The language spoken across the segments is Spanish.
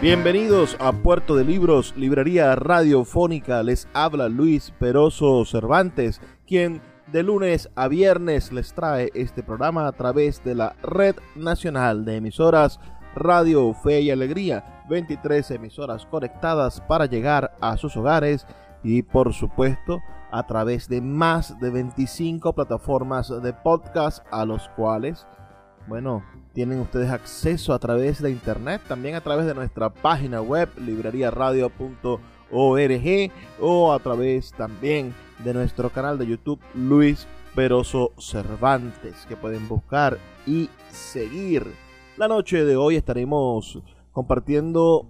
Bienvenidos a Puerto de Libros, librería radiofónica. Les habla Luis Peroso Cervantes, quien de lunes a viernes les trae este programa a través de la Red Nacional de Emisoras Radio Fe y Alegría. 23 emisoras conectadas para llegar a sus hogares y por supuesto a través de más de 25 plataformas de podcast a los cuales, bueno, tienen ustedes acceso a través de internet, también a través de nuestra página web libreriaradio.org o a través también de nuestro canal de YouTube Luis Peroso Cervantes que pueden buscar y seguir. La noche de hoy estaremos compartiendo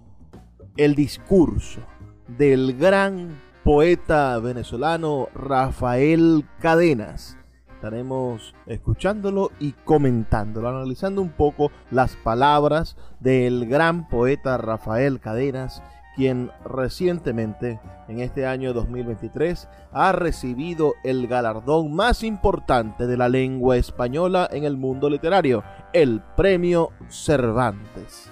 el discurso del gran poeta venezolano Rafael Cadenas estaremos escuchándolo y comentándolo, analizando un poco las palabras del gran poeta Rafael Cadenas, quien recientemente, en este año 2023, ha recibido el galardón más importante de la lengua española en el mundo literario, el Premio Cervantes.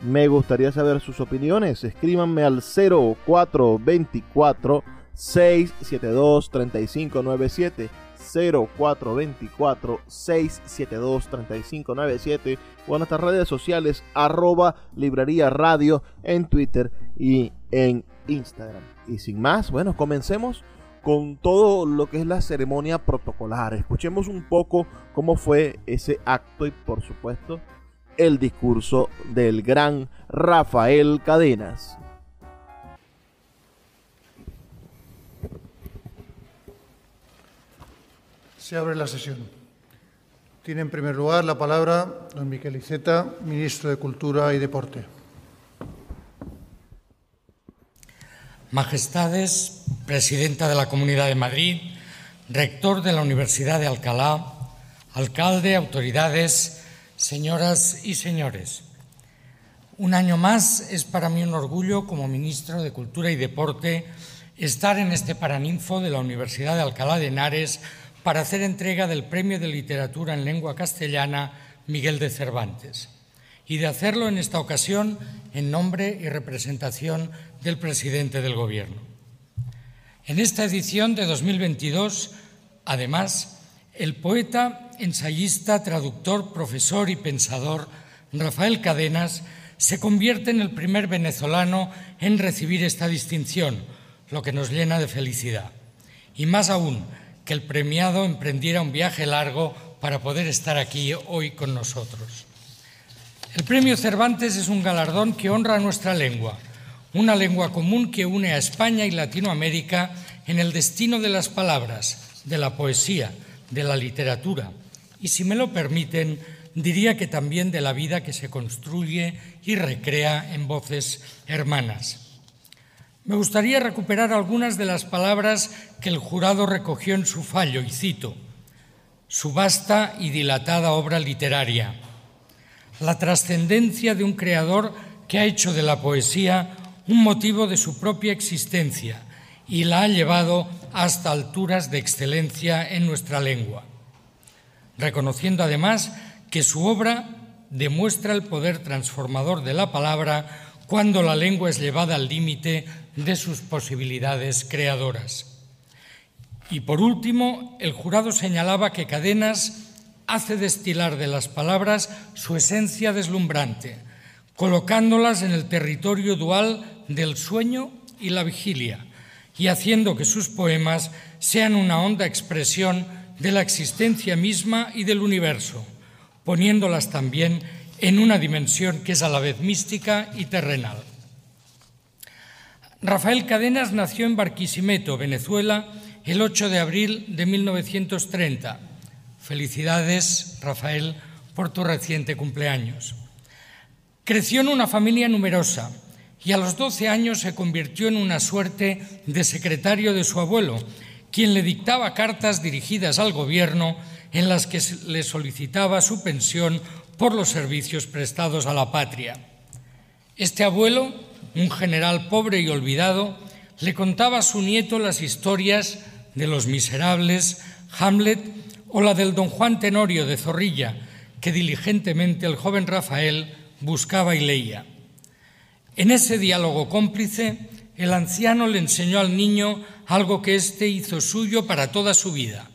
Me gustaría saber sus opiniones. Escríbanme al 0424 672 3597 0424 672 3597 o en nuestras redes sociales arroba librería radio en Twitter y en Instagram. Y sin más, bueno, comencemos con todo lo que es la ceremonia protocolar. Escuchemos un poco cómo fue ese acto y por supuesto el discurso del gran Rafael Cadenas. Se abre la sesión. Tiene en primer lugar la palabra don Miquel Iceta, ministro de Cultura y Deporte. Majestades, presidenta de la Comunidad de Madrid, rector de la Universidad de Alcalá, alcalde, autoridades, señoras y señores. Un año más es para mí un orgullo como ministro de Cultura y Deporte estar en este paraninfo de la Universidad de Alcalá de Henares para hacer entrega del Premio de Literatura en Lengua Castellana Miguel de Cervantes y de hacerlo en esta ocasión en nombre y representación del presidente del Gobierno. En esta edición de 2022, además, el poeta, ensayista, traductor, profesor y pensador Rafael Cadenas se convierte en el primer venezolano en recibir esta distinción, lo que nos llena de felicidad. Y más aún, que el premiado emprendiera un viaje largo para poder estar aquí hoy con nosotros. El Premio Cervantes es un galardón que honra nuestra lengua, una lengua común que une a España y Latinoamérica en el destino de las palabras, de la poesía, de la literatura y, si me lo permiten, diría que también de la vida que se construye y recrea en voces hermanas. Me gustaría recuperar algunas de las palabras que el jurado recogió en su fallo, y cito, su vasta y dilatada obra literaria, la trascendencia de un creador que ha hecho de la poesía un motivo de su propia existencia y la ha llevado hasta alturas de excelencia en nuestra lengua, reconociendo además que su obra demuestra el poder transformador de la palabra cuando la lengua es llevada al límite de sus posibilidades creadoras. Y por último, el jurado señalaba que Cadenas hace destilar de las palabras su esencia deslumbrante, colocándolas en el territorio dual del sueño y la vigilia, y haciendo que sus poemas sean una honda expresión de la existencia misma y del universo, poniéndolas también en una dimensión que es a la vez mística y terrenal. Rafael Cadenas nació en Barquisimeto, Venezuela, el 8 de abril de 1930. Felicidades, Rafael, por tu reciente cumpleaños. Creció en una familia numerosa y a los 12 años se convirtió en una suerte de secretario de su abuelo, quien le dictaba cartas dirigidas al gobierno en las que le solicitaba su pensión por los servicios prestados a la patria. Este abuelo, un general pobre y olvidado, le contaba a su nieto las historias de Los Miserables, Hamlet o la del don Juan Tenorio de Zorrilla, que diligentemente el joven Rafael buscaba y leía. En ese diálogo cómplice, el anciano le enseñó al niño algo que éste hizo suyo para toda su vida,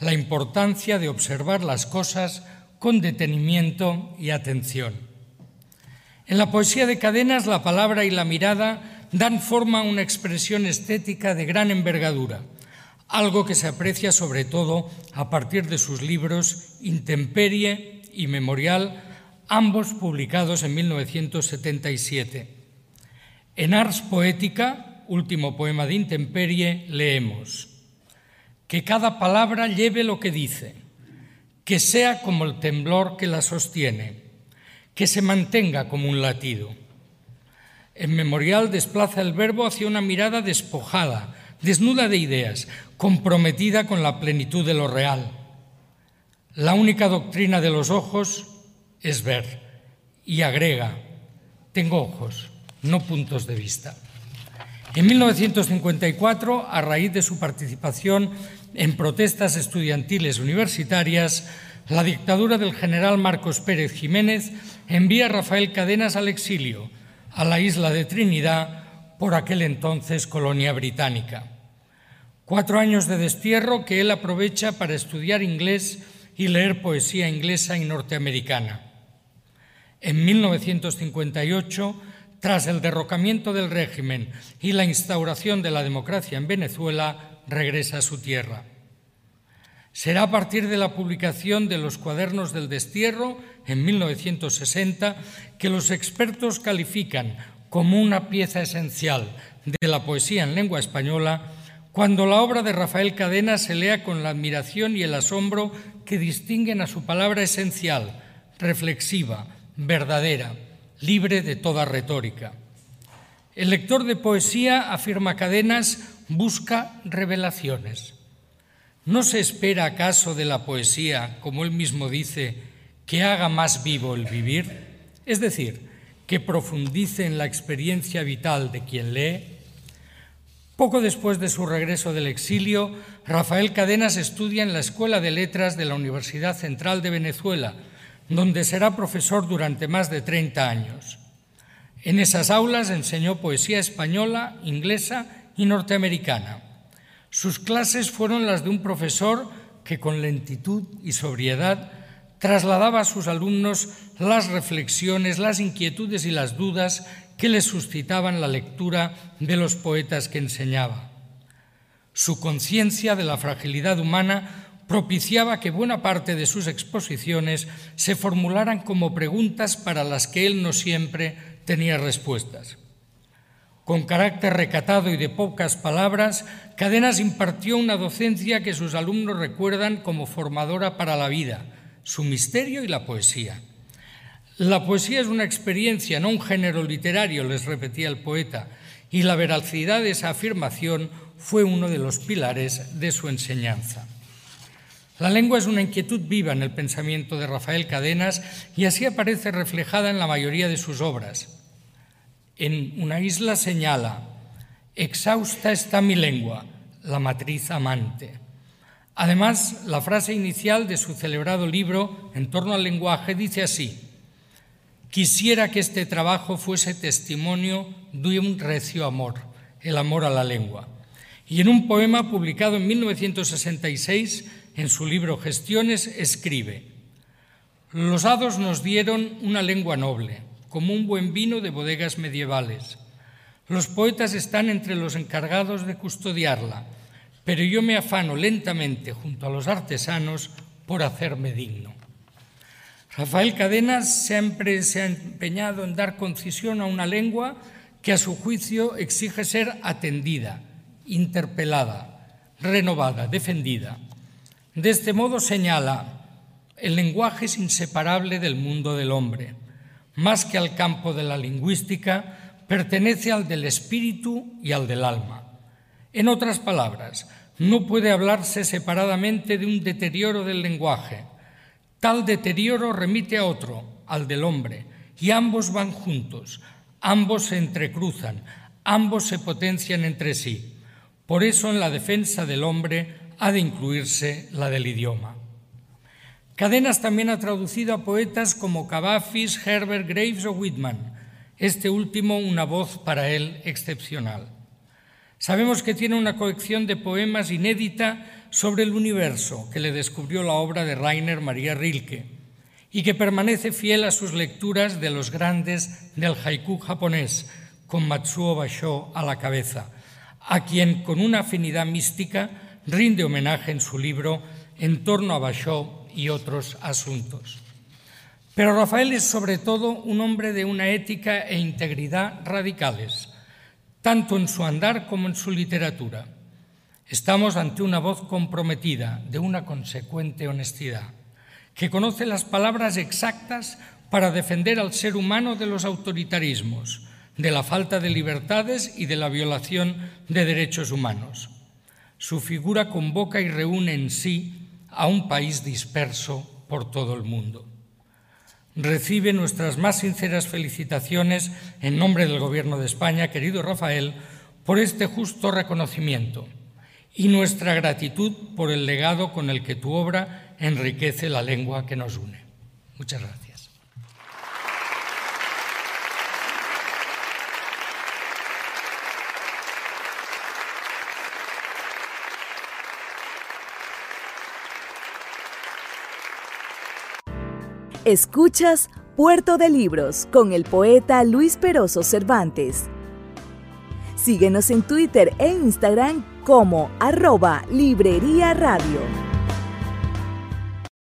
la importancia de observar las cosas con detenimiento y atención. En la poesía de cadenas, la palabra y la mirada dan forma a una expresión estética de gran envergadura, algo que se aprecia sobre todo a partir de sus libros Intemperie y Memorial, ambos publicados en 1977. En Ars Poética, último poema de Intemperie, leemos que cada palabra lleve lo que dice, que sea como el temblor que la sostiene, que se mantenga como un latido. En Memorial desplaza el verbo hacia una mirada despojada, desnuda de ideas, comprometida con la plenitud de lo real. La única doctrina de los ojos es ver y agrega, tengo ojos, no puntos de vista. En 1954, a raíz de su participación en protestas estudiantiles universitarias, la dictadura del general Marcos Pérez Jiménez envía a Rafael Cadenas al exilio, a la isla de Trinidad, por aquel entonces colonia británica. Cuatro años de destierro que él aprovecha para estudiar inglés y leer poesía inglesa y norteamericana. En 1958, tras el derrocamiento del régimen y la instauración de la democracia en Venezuela, regresa a su tierra. Será a partir de la publicación de los cuadernos del destierro en 1960 que los expertos califican como una pieza esencial de la poesía en lengua española cuando la obra de Rafael Cadena se lea con la admiración y el asombro que distinguen a su palabra esencial, reflexiva, verdadera, libre de toda retórica. El lector de poesía, afirma Cadenas, busca revelaciones. ¿No se espera acaso de la poesía, como él mismo dice, que haga más vivo el vivir? Es decir, que profundice en la experiencia vital de quien lee poco después de su regreso del exilio, Rafael Cadenas estudia en la Escuela de Letras de la Universidad Central de Venezuela, donde será profesor durante más de 30 años. En esas aulas enseñó poesía española, inglesa y norteamericana. Sus clases fueron las de un profesor que con lentitud y sobriedad trasladaba a sus alumnos las reflexiones, las inquietudes y las dudas que le suscitaban la lectura de los poetas que enseñaba. Su conciencia de la fragilidad humana propiciaba que buena parte de sus exposiciones se formularan como preguntas para las que él no siempre tenía respuestas. Con carácter recatado y de pocas palabras, Cadenas impartió una docencia que sus alumnos recuerdan como formadora para la vida, su misterio y la poesía. La poesía es una experiencia, no un género literario, les repetía el poeta, y la veracidad de esa afirmación fue uno de los pilares de su enseñanza. La lengua es una inquietud viva en el pensamiento de Rafael Cadenas y así aparece reflejada en la mayoría de sus obras. En una isla señala, Exhausta está mi lengua, la matriz amante. Además, la frase inicial de su celebrado libro en torno al lenguaje dice así, Quisiera que este trabajo fuese testimonio de un recio amor, el amor a la lengua. Y en un poema publicado en 1966, en su libro Gestiones, escribe, Los hados nos dieron una lengua noble, como un buen vino de bodegas medievales. Los poetas están entre los encargados de custodiarla, pero yo me afano lentamente junto a los artesanos por hacerme digno. Rafael Cadenas siempre se ha empeñado en dar concisión a una lengua que a su juicio exige ser atendida, interpelada, renovada, defendida. De este modo señala, el lenguaje es inseparable del mundo del hombre. Más que al campo de la lingüística, pertenece al del espíritu y al del alma. En otras palabras, no puede hablarse separadamente de un deterioro del lenguaje, Tal deterioro remite a otro, al del hombre, y ambos van juntos, ambos se entrecruzan, ambos se potencian entre sí. Por eso en la defensa del hombre ha de incluirse la del idioma. Cadenas también ha traducido a poetas como Cavafis, Herbert Graves o Whitman, este último una voz para él excepcional. Sabemos que tiene una colección de poemas inédita sobre el universo que le descubrió la obra de Rainer María Rilke y que permanece fiel a sus lecturas de los grandes del haiku japonés, con Matsuo Basho a la cabeza, a quien con una afinidad mística rinde homenaje en su libro En torno a Basho y otros asuntos. Pero Rafael es sobre todo un hombre de una ética e integridad radicales, tanto en su andar como en su literatura. Estamos ante una voz comprometida, de una consecuente honestidad, que conoce las palabras exactas para defender al ser humano de los autoritarismos, de la falta de libertades y de la violación de derechos humanos. Su figura convoca y reúne en sí a un país disperso por todo el mundo. Recibe nuestras más sinceras felicitaciones en nombre del Gobierno de España, querido Rafael, por este justo reconocimiento y nuestra gratitud por el legado con el que tu obra enriquece la lengua que nos une. Muchas gracias. Escuchas Puerto de Libros con el poeta Luis Peroso Cervantes. Síguenos en Twitter e Instagram como arroba Librería Radio.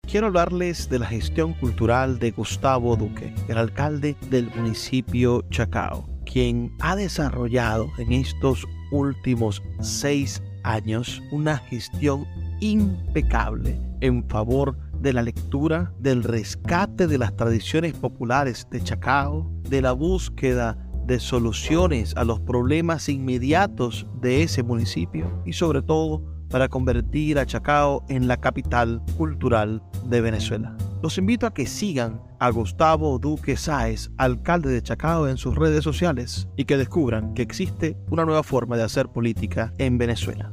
Quiero hablarles de la gestión cultural de Gustavo Duque, el alcalde del municipio Chacao, quien ha desarrollado en estos últimos seis años una gestión impecable en favor de la lectura, del rescate de las tradiciones populares de Chacao, de la búsqueda de soluciones a los problemas inmediatos de ese municipio y sobre todo para convertir a Chacao en la capital cultural de Venezuela. Los invito a que sigan a Gustavo Duque Sáez, alcalde de Chacao, en sus redes sociales y que descubran que existe una nueva forma de hacer política en Venezuela.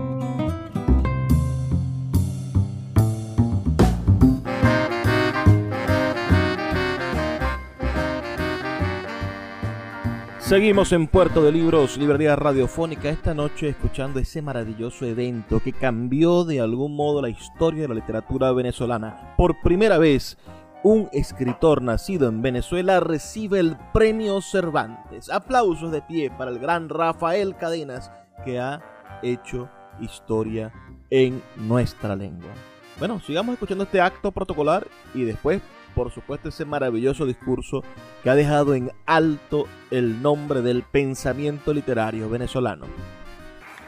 Seguimos en Puerto de Libros, Librería Radiofónica, esta noche escuchando ese maravilloso evento que cambió de algún modo la historia de la literatura venezolana. Por primera vez, un escritor nacido en Venezuela recibe el premio Cervantes. Aplausos de pie para el gran Rafael Cadenas que ha hecho historia en nuestra lengua. Bueno, sigamos escuchando este acto protocolar y después, por supuesto, ese maravilloso discurso que ha dejado en alto el nombre del pensamiento literario venezolano.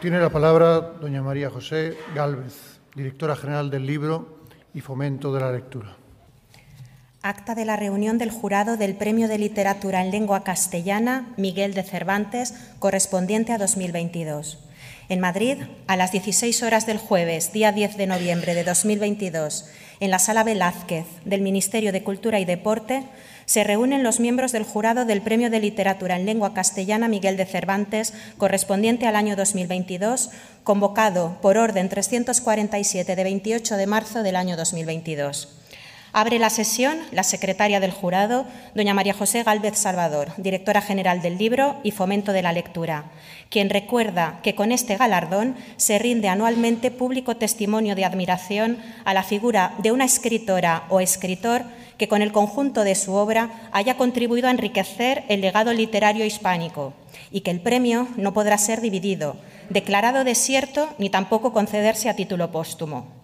Tiene la palabra doña María José Gálvez, directora general del libro y fomento de la lectura. Acta de la reunión del jurado del Premio de Literatura en Lengua Castellana Miguel de Cervantes, correspondiente a 2022. En Madrid, a las 16 horas del jueves, día 10 de noviembre de 2022, en la Sala Velázquez del Ministerio de Cultura y Deporte, se reúnen los miembros del jurado del Premio de Literatura en Lengua Castellana Miguel de Cervantes, correspondiente al año 2022, convocado por orden 347 de 28 de marzo del año 2022. Abre la sesión la secretaria del jurado, doña María José Gálvez Salvador, directora general del libro y fomento de la lectura, quien recuerda que con este galardón se rinde anualmente público testimonio de admiración a la figura de una escritora o escritor que con el conjunto de su obra haya contribuido a enriquecer el legado literario hispánico y que el premio no podrá ser dividido, declarado desierto ni tampoco concederse a título póstumo.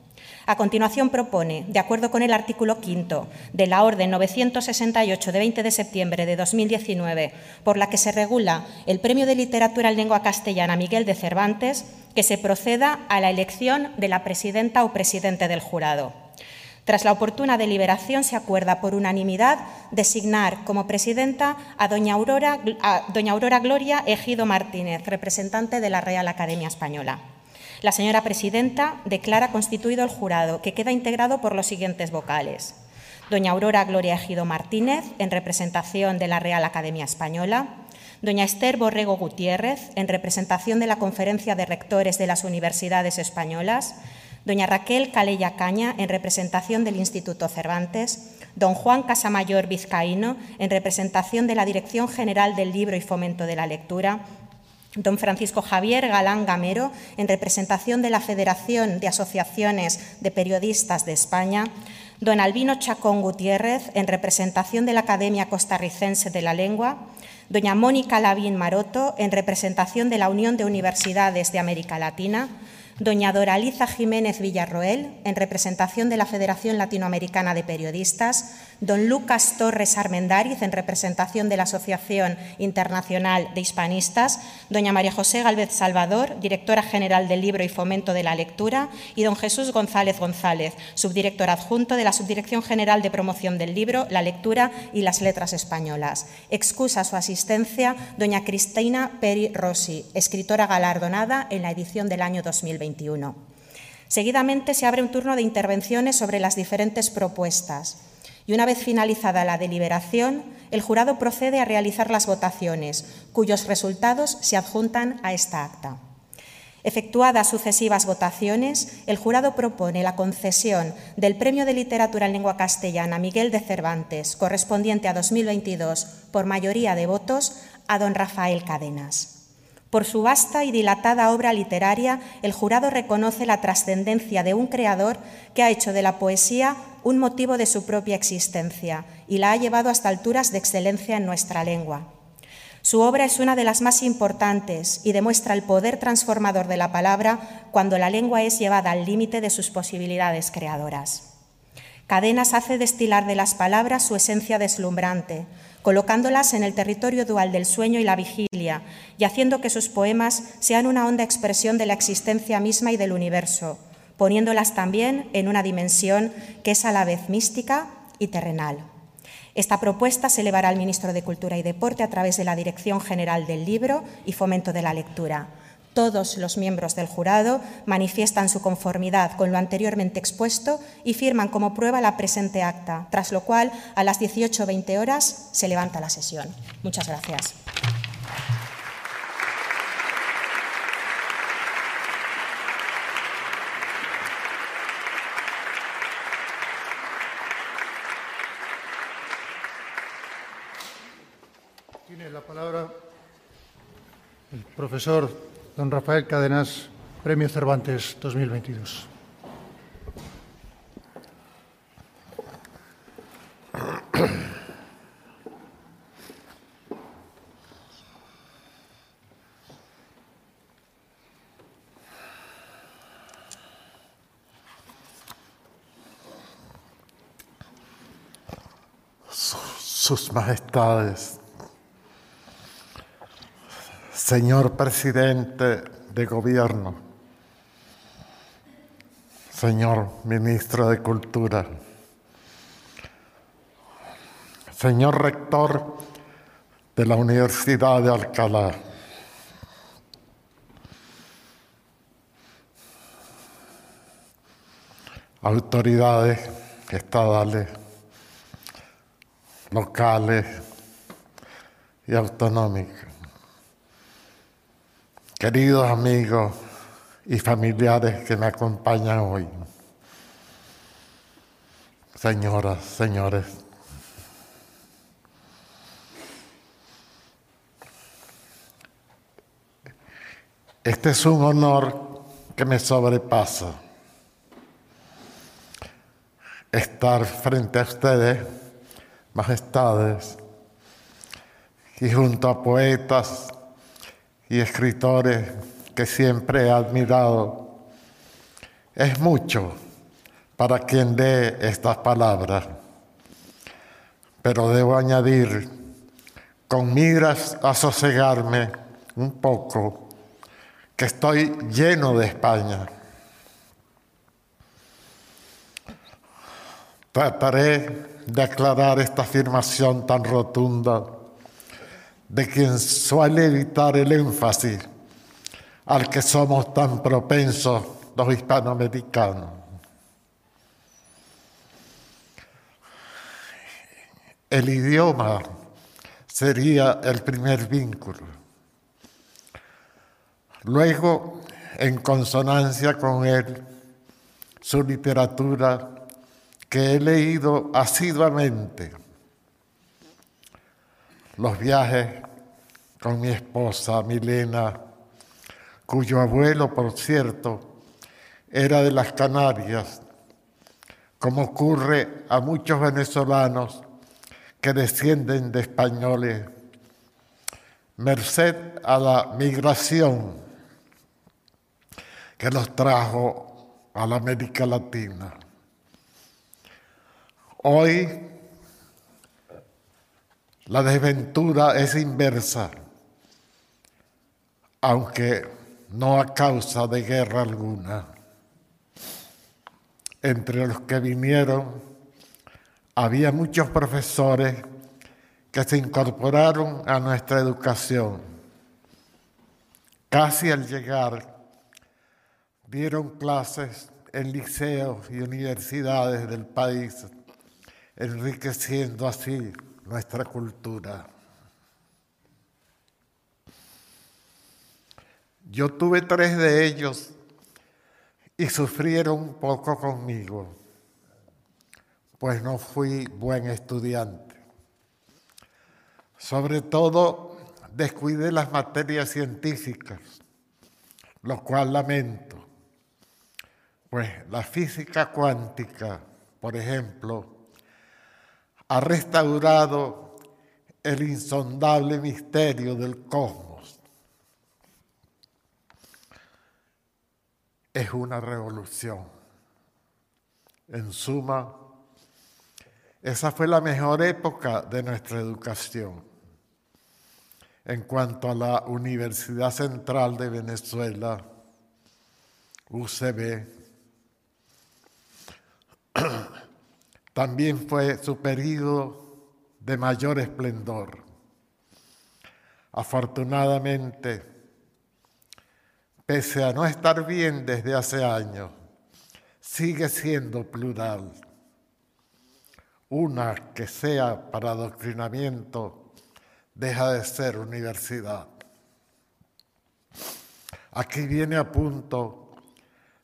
A continuación propone, de acuerdo con el artículo quinto de la Orden 968 de 20 de septiembre de 2019, por la que se regula el Premio de Literatura en Lengua Castellana Miguel de Cervantes, que se proceda a la elección de la presidenta o presidente del jurado. Tras la oportuna deliberación, se acuerda por unanimidad designar como presidenta a doña Aurora, a doña Aurora Gloria Ejido Martínez, representante de la Real Academia Española. La señora presidenta declara constituido el jurado, que queda integrado por los siguientes vocales. Doña Aurora Gloria Ejido Martínez, en representación de la Real Academia Española. Doña Esther Borrego Gutiérrez, en representación de la Conferencia de Rectores de las Universidades Españolas. Doña Raquel Calella Caña, en representación del Instituto Cervantes. Don Juan Casamayor Vizcaíno, en representación de la Dirección General del Libro y Fomento de la Lectura don Francisco Javier Galán Gamero, en representación de la Federación de Asociaciones de Periodistas de España, don Albino Chacón Gutiérrez, en representación de la Academia Costarricense de la Lengua, doña Mónica Lavín Maroto, en representación de la Unión de Universidades de América Latina, doña Doraliza Jiménez Villarroel, en representación de la Federación Latinoamericana de Periodistas, don Lucas Torres Armendáriz, en representación de la Asociación Internacional de Hispanistas, doña María José Galvez Salvador, directora general del Libro y Fomento de la Lectura, y don Jesús González González, subdirector adjunto de la Subdirección General de Promoción del Libro, la Lectura y las Letras Españolas. Excusa su asistencia doña Cristina Peri Rossi, escritora galardonada en la edición del año 2021. Seguidamente se abre un turno de intervenciones sobre las diferentes propuestas y una vez finalizada la deliberación, el jurado procede a realizar las votaciones, cuyos resultados se adjuntan a esta acta. Efectuadas sucesivas votaciones, el jurado propone la concesión del Premio de Literatura en Lengua Castellana Miguel de Cervantes, correspondiente a 2022, por mayoría de votos, a don Rafael Cadenas. Por su vasta y dilatada obra literaria, el jurado reconoce la trascendencia de un creador que ha hecho de la poesía un motivo de su propia existencia y la ha llevado hasta alturas de excelencia en nuestra lengua. Su obra es una de las más importantes y demuestra el poder transformador de la palabra cuando la lengua es llevada al límite de sus posibilidades creadoras. Cadenas hace destilar de las palabras su esencia deslumbrante, colocándolas en el territorio dual del sueño y la vigilia, y haciendo que sus poemas sean una honda expresión de la existencia misma y del universo, poniéndolas también en una dimensión que es a la vez mística y terrenal. Esta propuesta se elevará al ministro de Cultura y Deporte a través de la Dirección General del Libro y Fomento de la Lectura. Todos los miembros del jurado manifiestan su conformidad con lo anteriormente expuesto y firman como prueba la presente acta, tras lo cual a las 18.20 horas se levanta la sesión. Muchas gracias. Tiene la palabra el profesor Don Rafael Cadenas, Premio Cervantes 2022. Sus majestades, señor presidente de gobierno, señor ministro de Cultura, señor rector de la Universidad de Alcalá, autoridades estadales, locales y autonómicas, queridos amigos y familiares que me acompañan hoy, señoras, señores, Este es un honor que me sobrepasa. Estar frente a ustedes, majestades, y junto a poetas y escritores que siempre he admirado. Es mucho para quien lee estas palabras, pero debo añadir, con miras a sosegarme un poco, que estoy lleno de España. Trataré de aclarar esta afirmación tan rotunda de quien suele evitar el énfasis al que somos tan propensos los hispanoamericanos. El idioma sería el primer vínculo. Luego, en consonancia con él, su literatura que he leído asiduamente, los viajes con mi esposa Milena, cuyo abuelo, por cierto, era de las Canarias, como ocurre a muchos venezolanos que descienden de españoles, merced a la migración que los trajo a la América Latina. Hoy la desventura es inversa, aunque no a causa de guerra alguna. Entre los que vinieron había muchos profesores que se incorporaron a nuestra educación. Casi al llegar dieron clases en liceos y universidades del país, enriqueciendo así nuestra cultura. Yo tuve tres de ellos y sufrieron un poco conmigo, pues no fui buen estudiante. Sobre todo descuidé las materias científicas, lo cual lamento. Pues la física cuántica, por ejemplo, ha restaurado el insondable misterio del cosmos. Es una revolución. En suma, esa fue la mejor época de nuestra educación. En cuanto a la Universidad Central de Venezuela, UCB, también fue su periodo de mayor esplendor. Afortunadamente, pese a no estar bien desde hace años, sigue siendo plural. Una que sea para adoctrinamiento deja de ser universidad. Aquí viene a punto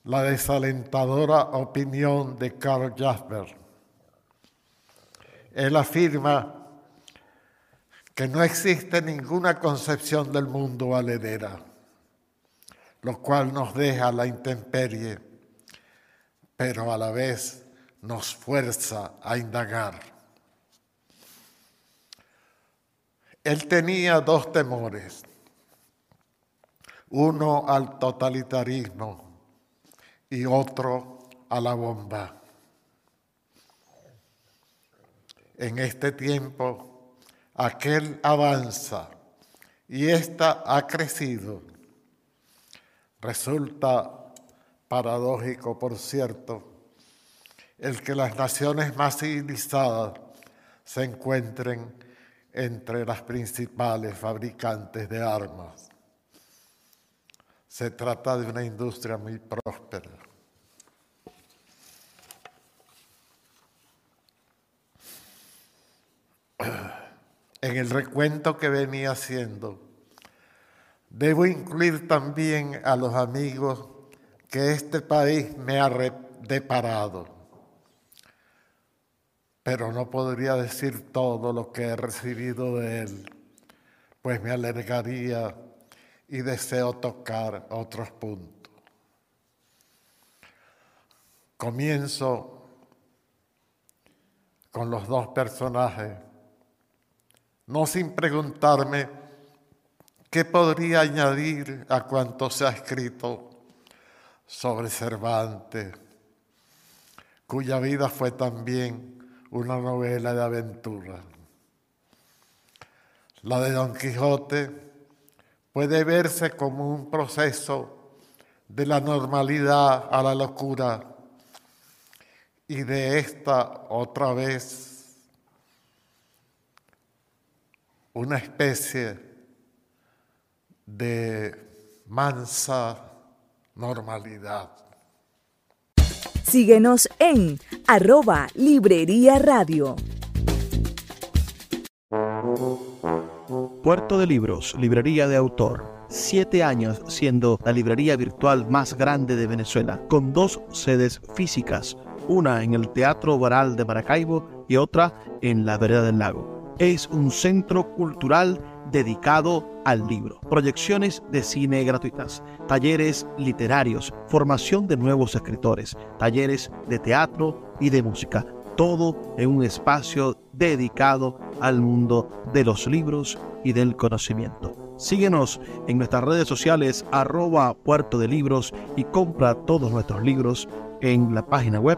la desalentadora opinión de Karl Jasper. Él afirma que no existe ninguna concepción del mundo valedera, lo cual nos deja la intemperie, pero a la vez nos fuerza a indagar. Él tenía dos temores, uno al totalitarismo y otro a la bomba. En este tiempo, aquel avanza y ésta ha crecido. Resulta paradójico, por cierto, el que las naciones más civilizadas se encuentren entre las principales fabricantes de armas. Se trata de una industria muy próspera. En el recuento que venía haciendo, debo incluir también a los amigos que este país me ha deparado. Pero no podría decir todo lo que he recibido de él, pues me alargaría y deseo tocar otros puntos. Comienzo con los dos personajes, no sin preguntarme qué podría añadir a cuanto se ha escrito sobre Cervantes, cuya vida fue también una novela de aventura. La de Don Quijote puede verse como un proceso de la normalidad a la locura y de esta otra vez una especie de mansa normalidad. Síguenos en arroba Librería Radio. Puerto de Libros, Librería de Autor. Siete años siendo la librería virtual más grande de Venezuela, con dos sedes físicas, una en el Teatro Baral de Maracaibo y otra en la Vereda del Lago. Es un centro cultural dedicado al libro, proyecciones de cine gratuitas, talleres literarios, formación de nuevos escritores, talleres de teatro y de música, todo en un espacio dedicado al mundo de los libros y del conocimiento. Síguenos en nuestras redes sociales arroba puerto de libros y compra todos nuestros libros en la página web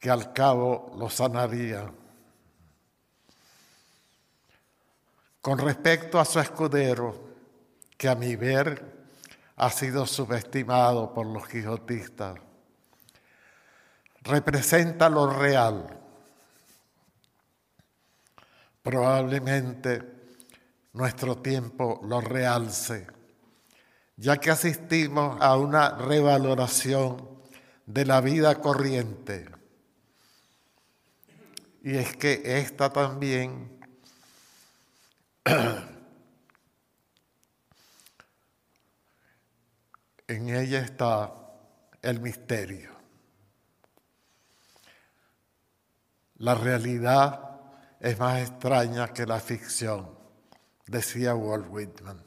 que al cabo lo sanaría. Con respecto a su escudero, que a mi ver ha sido subestimado por los quijotistas, representa lo real. Probablemente nuestro tiempo lo realce, ya que asistimos a una revaloración de la vida corriente. Y es que esta también en ella está el misterio. La realidad es más extraña que la ficción, decía Walt Whitman.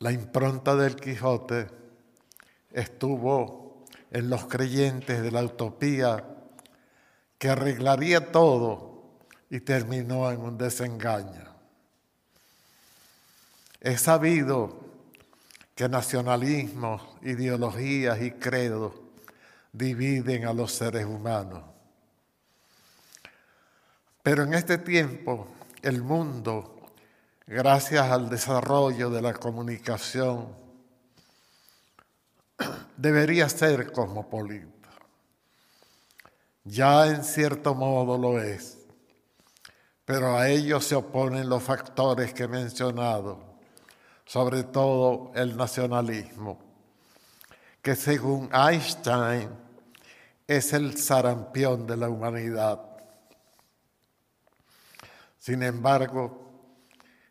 La impronta del Quijote estuvo en los creyentes de la utopía que arreglaría todo y terminó en un desengaño. Es sabido que nacionalismos, ideologías y credos dividen a los seres humanos. Pero en este tiempo el mundo, gracias al desarrollo de la comunicación, debería ser cosmopolita ya en cierto modo lo es, pero a ello se oponen los factores que he mencionado, sobre todo el nacionalismo, que según Einstein es el sarampión de la humanidad. Sin embargo,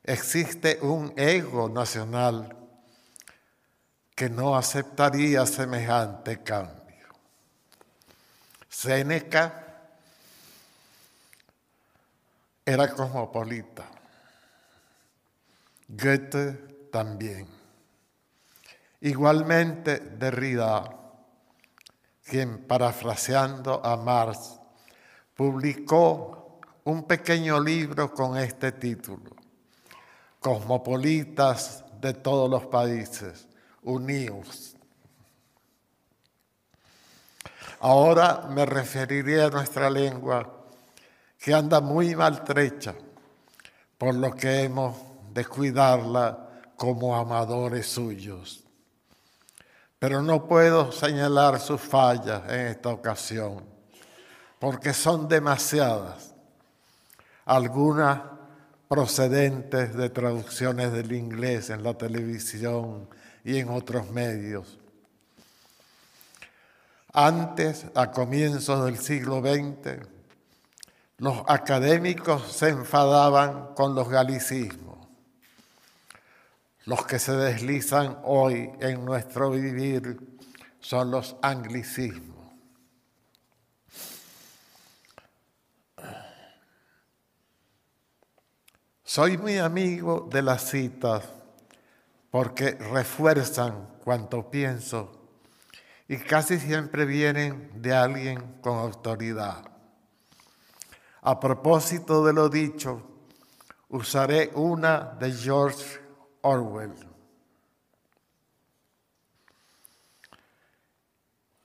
existe un ego nacional que no aceptaría semejante cambio. Séneca era cosmopolita, Goethe también. Igualmente Derrida, quien parafraseando a Marx, publicó un pequeño libro con este título, Cosmopolitas de todos los países, unidos. Ahora me referiré a nuestra lengua que anda muy maltrecha, por lo que hemos de cuidarla como amadores suyos. Pero no puedo señalar sus fallas en esta ocasión, porque son demasiadas, algunas procedentes de traducciones del inglés en la televisión y en otros medios. Antes, a comienzos del siglo XX, los académicos se enfadaban con los galicismos. Los que se deslizan hoy en nuestro vivir son los anglicismos. Soy muy amigo de las citas porque refuerzan cuanto pienso y casi siempre vienen de alguien con autoridad. A propósito de lo dicho, usaré una de George Orwell.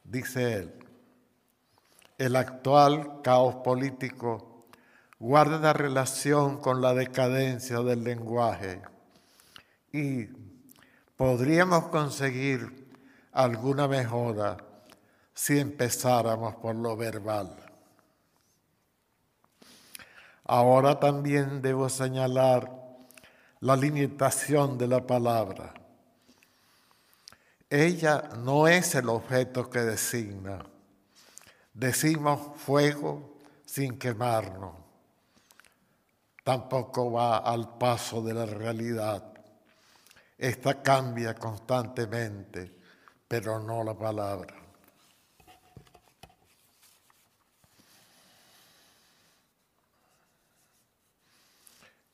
Dice él, el actual caos político guarda relación con la decadencia del lenguaje y podríamos conseguir alguna mejora si empezáramos por lo verbal. Ahora también debo señalar la limitación de la palabra. Ella no es el objeto que designa. Decimos fuego sin quemarnos. Tampoco va al paso de la realidad. Esta cambia constantemente, pero no la palabra.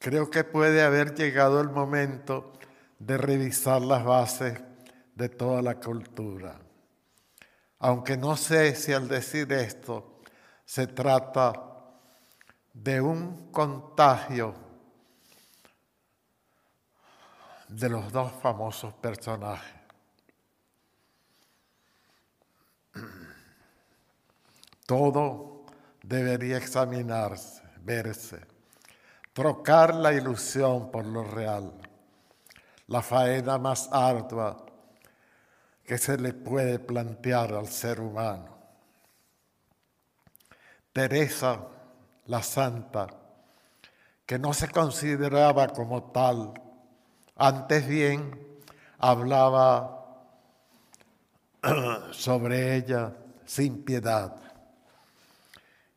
Creo que puede haber llegado el momento de revisar las bases de toda la cultura. Aunque no sé si al decir esto se trata de un contagio de los dos famosos personajes. Todo debería examinarse, verse trocar la ilusión por lo real, la faena más ardua que se le puede plantear al ser humano. Teresa, la santa, que no se consideraba como tal, antes bien hablaba sobre ella sin piedad.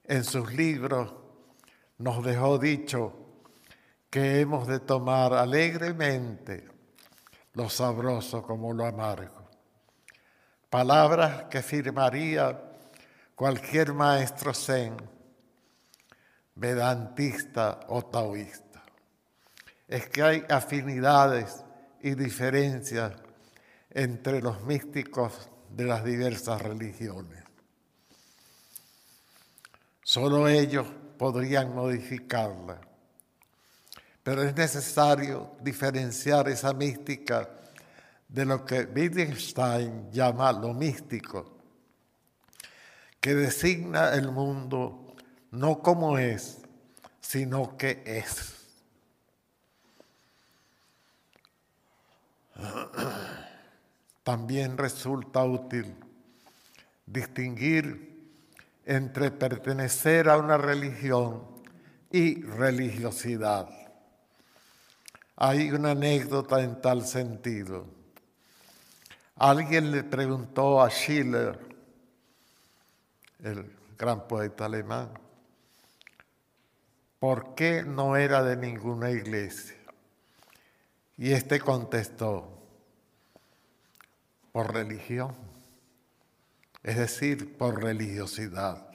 En sus libros nos dejó dicho que hemos de tomar alegremente lo sabroso como lo amargo. Palabras que firmaría cualquier maestro zen, vedantista o taoísta. Es que hay afinidades y diferencias entre los místicos de las diversas religiones. Solo ellos podrían modificarla pero es necesario diferenciar esa mística de lo que Wittgenstein llama lo místico, que designa el mundo no como es, sino que es. También resulta útil distinguir entre pertenecer a una religión y religiosidad. Hay una anécdota en tal sentido. Alguien le preguntó a Schiller, el gran poeta alemán, por qué no era de ninguna iglesia. Y este contestó, por religión, es decir, por religiosidad.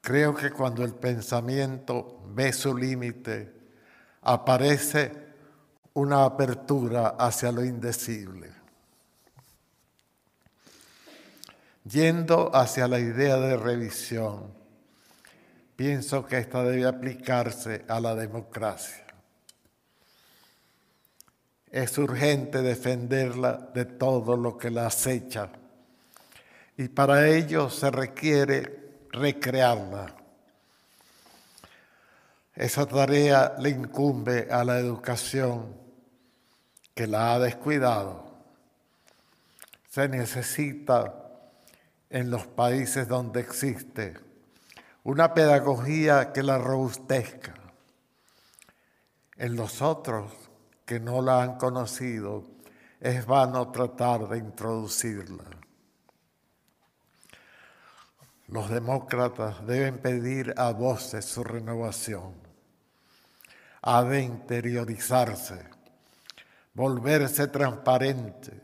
Creo que cuando el pensamiento ve su límite, aparece una apertura hacia lo indecible. Yendo hacia la idea de revisión, pienso que esta debe aplicarse a la democracia. Es urgente defenderla de todo lo que la acecha y para ello se requiere recrearla. Esa tarea le incumbe a la educación que la ha descuidado. Se necesita en los países donde existe una pedagogía que la robustezca. En los otros que no la han conocido es vano tratar de introducirla. Los demócratas deben pedir a voces su renovación, ha de interiorizarse, volverse transparente,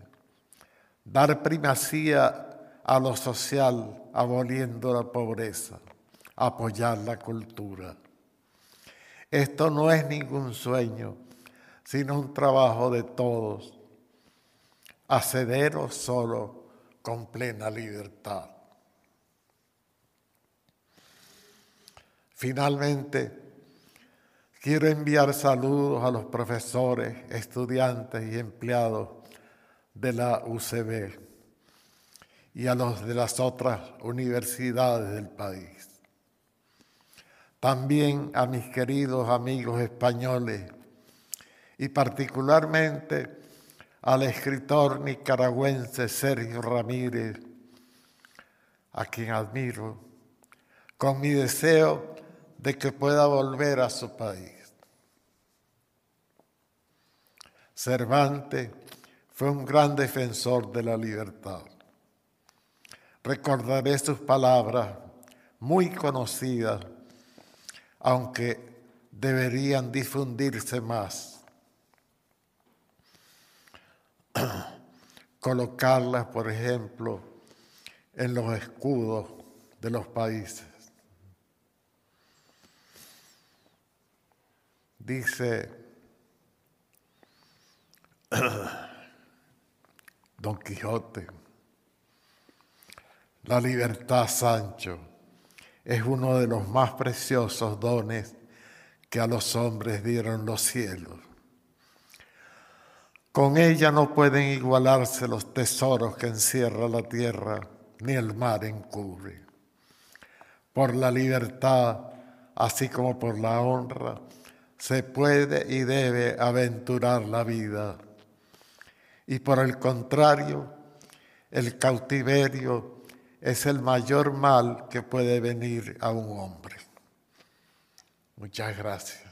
dar primacía a lo social, aboliendo la pobreza, apoyar la cultura. Esto no es ningún sueño, sino un trabajo de todos, accederos solo con plena libertad. Finalmente, quiero enviar saludos a los profesores, estudiantes y empleados de la UCB y a los de las otras universidades del país. También a mis queridos amigos españoles y particularmente al escritor nicaragüense Sergio Ramírez, a quien admiro, con mi deseo de que pueda volver a su país. Cervantes fue un gran defensor de la libertad recordaré sus palabras muy conocidas, aunque deberían difundirse más. Colocarlas, por ejemplo, en los escudos de los países. Dice Don Quijote, la libertad, Sancho, es uno de los más preciosos dones que a los hombres dieron los cielos. Con ella no pueden igualarse los tesoros que encierra la tierra, ni el mar encubre. Por la libertad, así como por la honra, se puede y debe aventurar la vida. Y por el contrario, el cautiverio es el mayor mal que puede venir a un hombre. Muchas gracias.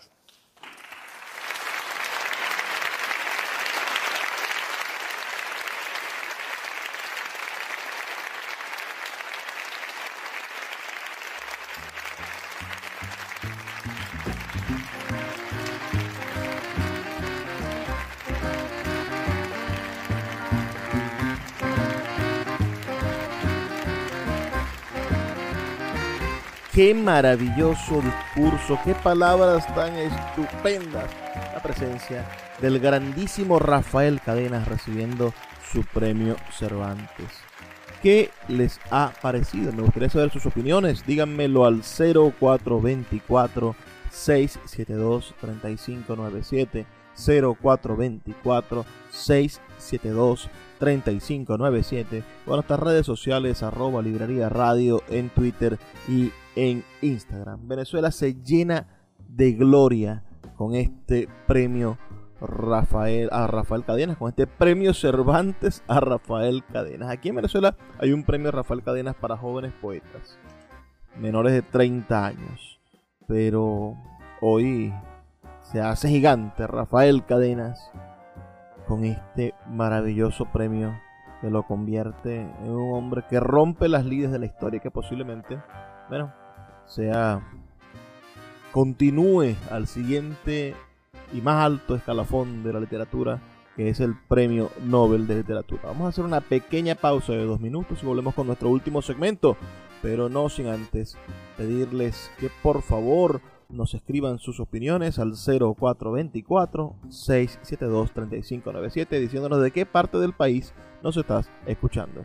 Qué maravilloso discurso, qué palabras tan estupendas. La presencia del grandísimo Rafael Cadenas recibiendo su premio Cervantes. ¿Qué les ha parecido? Me gustaría saber sus opiniones. Díganmelo al 0424 672 3597 0424 672 3597 o a nuestras redes sociales arroba librería radio en Twitter y en Instagram. Venezuela se llena de gloria con este premio Rafael, a Rafael Cadenas, con este premio Cervantes a Rafael Cadenas. Aquí en Venezuela hay un premio Rafael Cadenas para jóvenes poetas, menores de 30 años. Pero hoy se hace gigante Rafael Cadenas con este maravilloso premio que lo convierte en un hombre que rompe las líneas de la historia que posiblemente, bueno, sea continúe al siguiente y más alto escalafón de la literatura que es el Premio Nobel de Literatura. Vamos a hacer una pequeña pausa de dos minutos y volvemos con nuestro último segmento, pero no sin antes pedirles que por favor nos escriban sus opiniones al 0424-672-3597 diciéndonos de qué parte del país nos estás escuchando.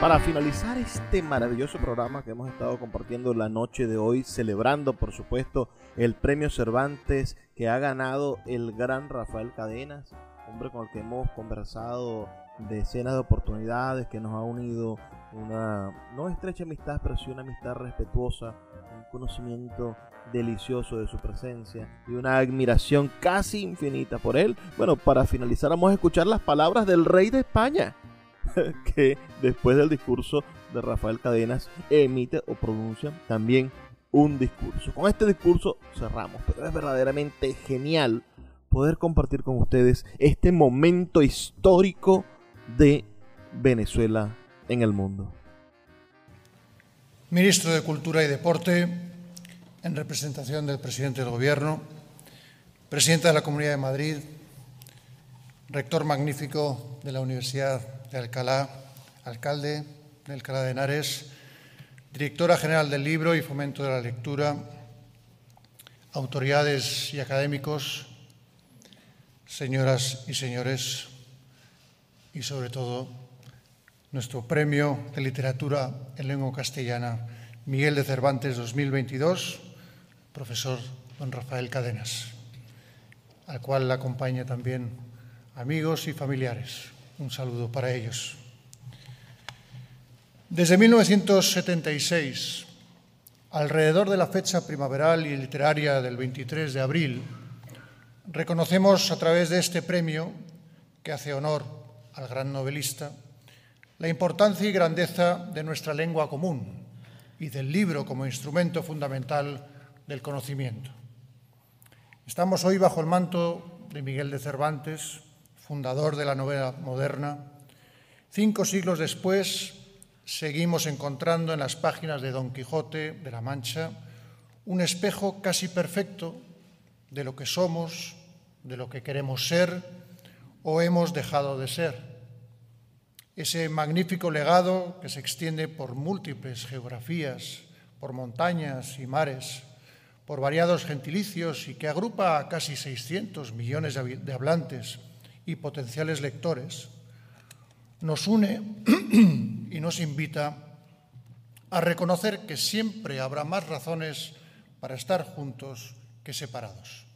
Para finalizar este maravilloso programa que hemos estado compartiendo la noche de hoy, celebrando por supuesto el premio Cervantes que ha ganado el gran Rafael Cadenas, hombre con el que hemos conversado decenas de oportunidades, que nos ha unido una no estrecha amistad, pero sí una amistad respetuosa, un conocimiento delicioso de su presencia y una admiración casi infinita por él. Bueno, para finalizar vamos a escuchar las palabras del rey de España que después del discurso de Rafael Cadenas emite o pronuncia también un discurso. Con este discurso cerramos, pero es verdaderamente genial poder compartir con ustedes este momento histórico de Venezuela en el mundo. Ministro de Cultura y Deporte, en representación del presidente del Gobierno, presidente de la Comunidad de Madrid, rector magnífico de la Universidad de Alcalá, alcalde de Alcalá de Henares, directora general del libro y fomento de la lectura, autoridades y académicos, señoras y señores, y sobre todo nuestro premio de literatura en lengua castellana Miguel de Cervantes 2022, profesor don Rafael Cadenas, al cual le acompaña también amigos y familiares. Un saludo para ellos. Desde 1976, alrededor de la fecha primaveral y literaria del 23 de abril, reconocemos a través de este premio, que hace honor al gran novelista, la importancia y grandeza de nuestra lengua común y del libro como instrumento fundamental del conocimiento. Estamos hoy bajo el manto de Miguel de Cervantes, fundador de la novela moderna, cinco siglos después seguimos encontrando en las páginas de Don Quijote de la Mancha un espejo casi perfecto de lo que somos, de lo que queremos ser o hemos dejado de ser. Ese magnífico legado que se extiende por múltiples geografías, por montañas y mares, por variados gentilicios y que agrupa a casi 600 millones de hablantes y potenciales lectores, nos une y nos invita a reconocer que siempre habrá más razones para estar juntos que separados.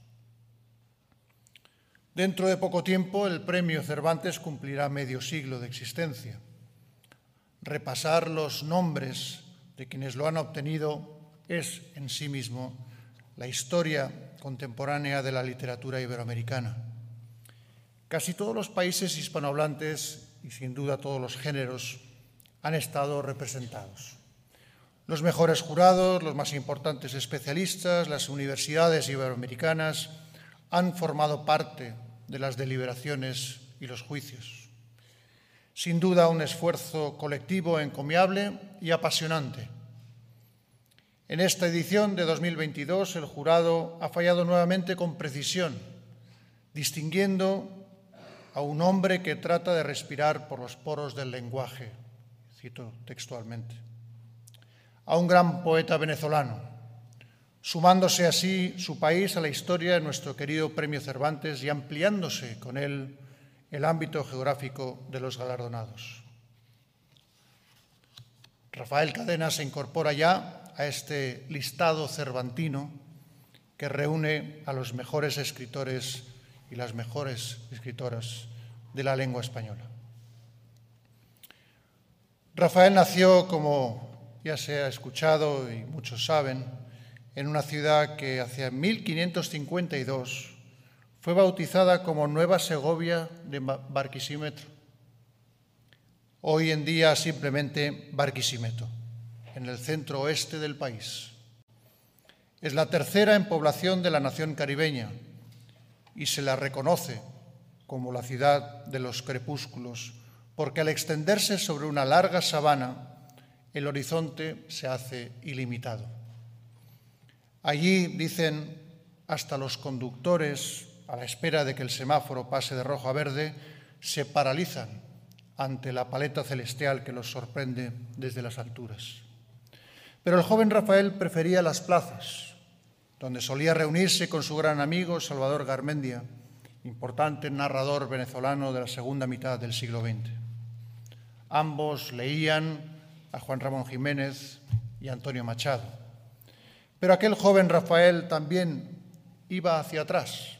Dentro de poco tiempo el premio Cervantes cumplirá medio siglo de existencia. Repasar los nombres de quienes lo han obtenido es en sí mismo la historia contemporánea de la literatura iberoamericana. Casi todos los países hispanohablantes y sin duda todos los géneros han estado representados. Los mejores jurados, los más importantes especialistas, las universidades iberoamericanas han formado parte de las deliberaciones y los juicios. Sin duda un esfuerzo colectivo encomiable y apasionante. En esta edición de 2022 el jurado ha fallado nuevamente con precisión, distinguiendo a un hombre que trata de respirar por los poros del lenguaje, cito textualmente, a un gran poeta venezolano, sumándose así su país a la historia de nuestro querido Premio Cervantes y ampliándose con él el ámbito geográfico de los galardonados. Rafael Cadena se incorpora ya a este listado cervantino que reúne a los mejores escritores y las mejores escritoras de la lengua española. Rafael nació, como ya se ha escuchado y muchos saben, en una ciudad que hacia 1552 fue bautizada como Nueva Segovia de Barquisimetro, hoy en día simplemente Barquisimeto, en el centro oeste del país. Es la tercera en población de la nación caribeña y se la reconoce como la ciudad de los crepúsculos, porque al extenderse sobre una larga sabana, el horizonte se hace ilimitado. Allí, dicen, hasta los conductores, a la espera de que el semáforo pase de rojo a verde, se paralizan ante la paleta celestial que los sorprende desde las alturas. Pero el joven Rafael prefería las plazas, donde solía reunirse con su gran amigo Salvador Garmendia, importante narrador venezolano de la segunda mitad del siglo XX. Ambos leían a Juan Ramón Jiménez y Antonio Machado. Pero aquel joven Rafael también iba hacia atrás,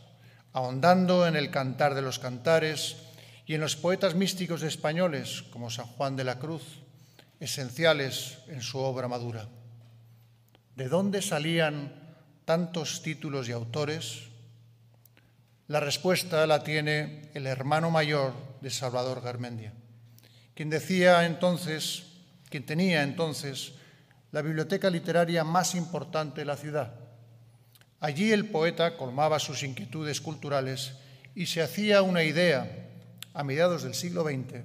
ahondando en el cantar de los cantares y en los poetas místicos españoles como San Juan de la Cruz, esenciales en su obra madura. ¿De dónde salían tantos títulos y autores? La respuesta la tiene el hermano mayor de Salvador Garmendia, quien decía entonces quien tenía entonces la biblioteca literaria más importante de la ciudad. Allí el poeta colmaba sus inquietudes culturales y se hacía una idea, a mediados del siglo XX,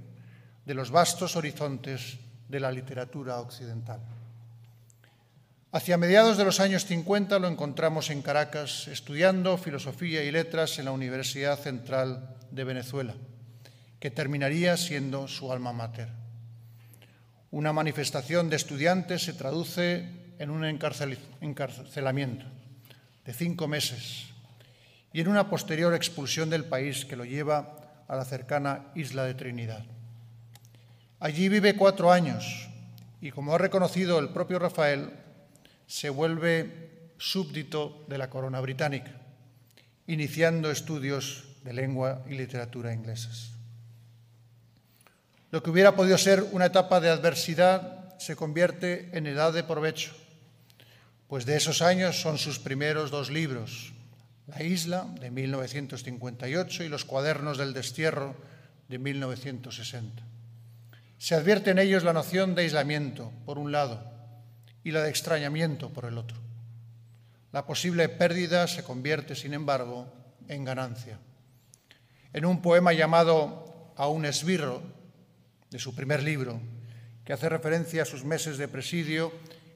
de los vastos horizontes de la literatura occidental. Hacia mediados de los años 50 lo encontramos en Caracas estudiando filosofía y letras en la Universidad Central de Venezuela, que terminaría siendo su alma mater. Una manifestación de estudiantes se traduce en un encarcelamiento de cinco meses y en una posterior expulsión del país que lo lleva a la cercana isla de Trinidad. Allí vive cuatro años y, como ha reconocido el propio Rafael, se vuelve súbdito de la corona británica, iniciando estudios de lengua y literatura inglesas. Lo que hubiera podido ser una etapa de adversidad se convierte en edad de provecho, pues de esos años son sus primeros dos libros, La isla, de 1958, y Los cuadernos del destierro, de 1960. Se advierte en ellos la noción de aislamiento, por un lado, y la de extrañamiento, por el otro. La posible pérdida se convierte, sin embargo, en ganancia. En un poema llamado A un esbirro, de su primer libro, que hace referencia a sus meses de presidio,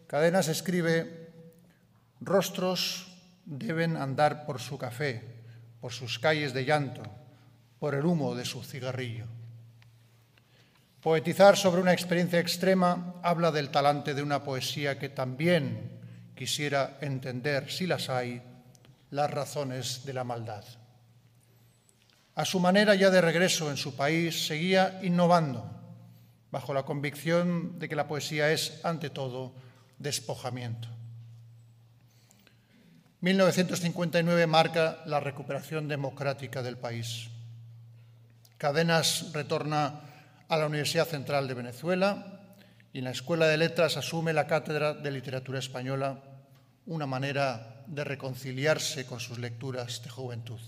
Cadenas escribe, rostros deben andar por su café, por sus calles de llanto, por el humo de su cigarrillo. Poetizar sobre una experiencia extrema habla del talante de una poesía que también quisiera entender, si las hay, las razones de la maldad. A su manera ya de regreso en su país, seguía innovando bajo la convicción de que la poesía es, ante todo, despojamiento. 1959 marca la recuperación democrática del país. Cadenas retorna a la Universidad Central de Venezuela y en la Escuela de Letras asume la cátedra de literatura española, una manera de reconciliarse con sus lecturas de juventud.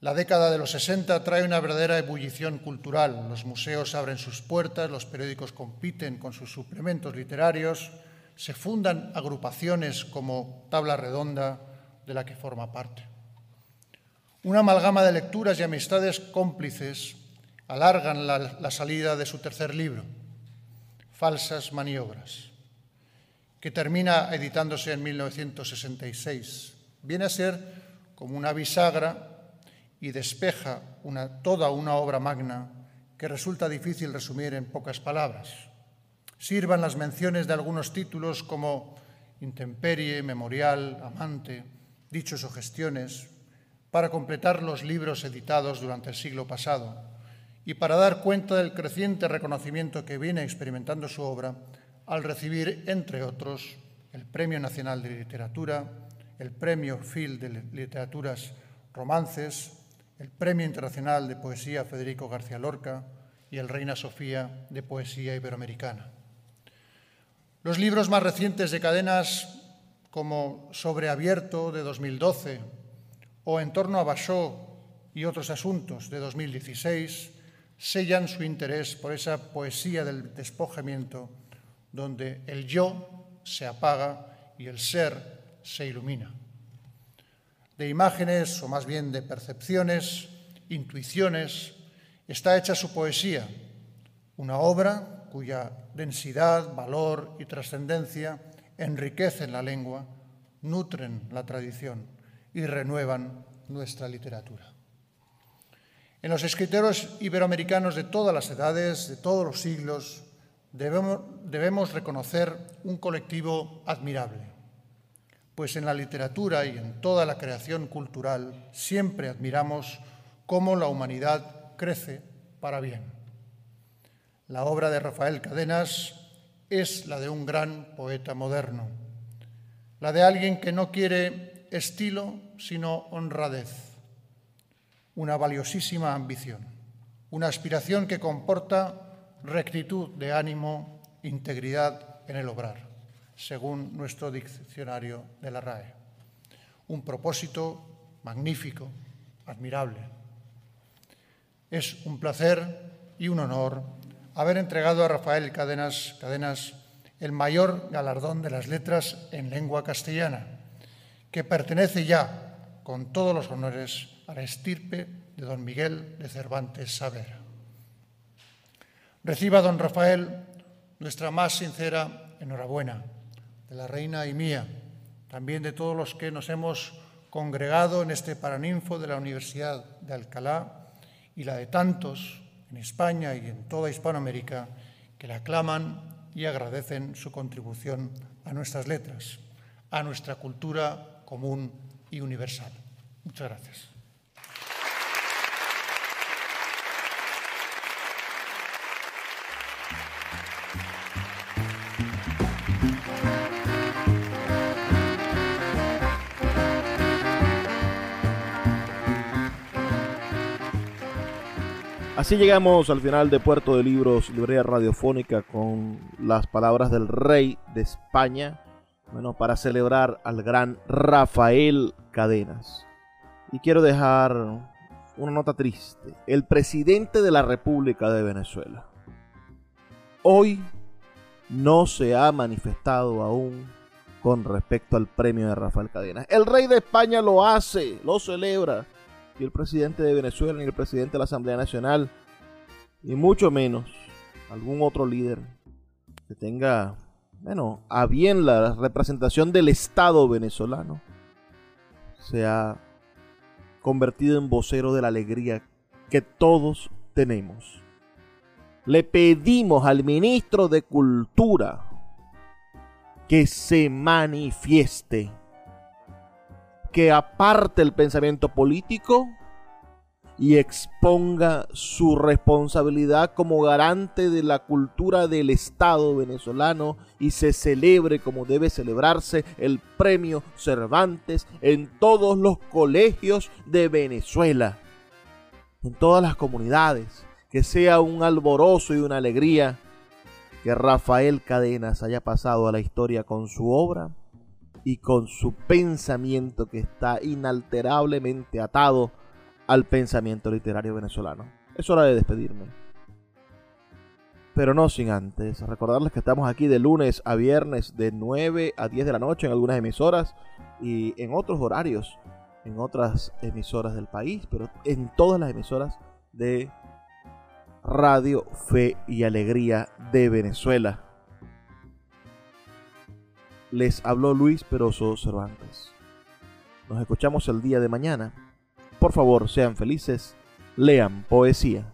La década de los 60 trae una verdadera ebullición cultural. Los museos abren sus puertas, los periódicos compiten con sus suplementos literarios, se fundan agrupaciones como Tabla Redonda, de la que forma parte. Una amalgama de lecturas y amistades cómplices alargan la, salida de su tercer libro, Falsas Maniobras, que termina editándose en 1966. Viene a ser como una bisagra y despeja toda una obra magna que resulta difícil resumir en pocas palabras. Sirvan las menciones de algunos títulos como Intemperie, Memorial, Amante, Dichos o Gestiones, para completar los libros editados durante el siglo pasado y para dar cuenta del creciente reconocimiento que viene experimentando su obra al recibir, entre otros, el Premio Nacional de Literatura, el Premio Phil de Literaturas Romances, el Premio Internacional de Poesía Federico García Lorca y el Reina Sofía de Poesía Iberoamericana. Los libros más recientes de cadenas como Sobreabierto de 2012 o En torno a Bachot y otros asuntos de 2016 sellan su interés por esa poesía del despojamiento donde el yo se apaga y el ser se ilumina. De imágenes, o más bien de percepciones, intuiciones, está hecha su poesía, una obra cuya densidad, valor y trascendencia enriquecen la lengua, nutren la tradición y renuevan nuestra literatura. En los escritores iberoamericanos de todas las edades, de todos los siglos, debemos, reconocer un colectivo admirable, pues en la literatura y en toda la creación cultural siempre admiramos cómo la humanidad crece para bien. La obra de Rafael Cadenas es la de un gran poeta moderno, la de alguien que no quiere estilo, sino honradez, una valiosísima ambición, una aspiración que comporta rectitud de ánimo, integridad en el obrar, según nuestro diccionario de la RAE. Un propósito magnífico, admirable. Es un placer y un honor haber entregado a Rafael Cadenas, Cadenas el mayor galardón de las letras en lengua castellana, que pertenece ya, con todos los honores, a estirpe de don Miguel de Cervantes Saavedra. Reciba, don Rafael, nuestra más sincera enhorabuena, de la reina y mía, también de todos los que nos hemos congregado en este paraninfo de la Universidad de Alcalá y la de tantos en España y en toda Hispanoamérica que la aclaman y agradecen su contribución a nuestras letras, a nuestra cultura común y universal. Muchas gracias. Así llegamos al final de Puerto de Libros, librería radiofónica, con las palabras del rey de España, bueno, para celebrar al gran Rafael Cadenas. Y quiero dejar una nota triste. El presidente de la República de Venezuela hoy no se ha manifestado aún con respecto al premio de Rafael Cadenas. El rey de España lo hace, lo celebra y el presidente de Venezuela, ni el presidente de la Asamblea Nacional, ni mucho menos algún otro líder que tenga, bueno, a bien la representación del Estado venezolano, se ha convertido en vocero de la alegría que todos tenemos. Le pedimos al ministro de Cultura que se manifieste que aparte el pensamiento político y exponga su responsabilidad como garante de la cultura del Estado venezolano y se celebre como debe celebrarse el premio Cervantes en todos los colegios de Venezuela, en todas las comunidades, que sea un alborozo y una alegría que Rafael Cadenas haya pasado a la historia con su obra y con su pensamiento que está inalterablemente atado al pensamiento literario venezolano. Es hora de despedirme. Pero no sin antes recordarles que estamos aquí de lunes a viernes de 9 a 10 de la noche en algunas emisoras y en otros horarios en otras emisoras del país, pero en todas las emisoras de Radio Fe y Alegría de Venezuela les habló Luis Peroso Cervantes. Nos escuchamos el día de mañana. Por favor, sean felices, lean poesía.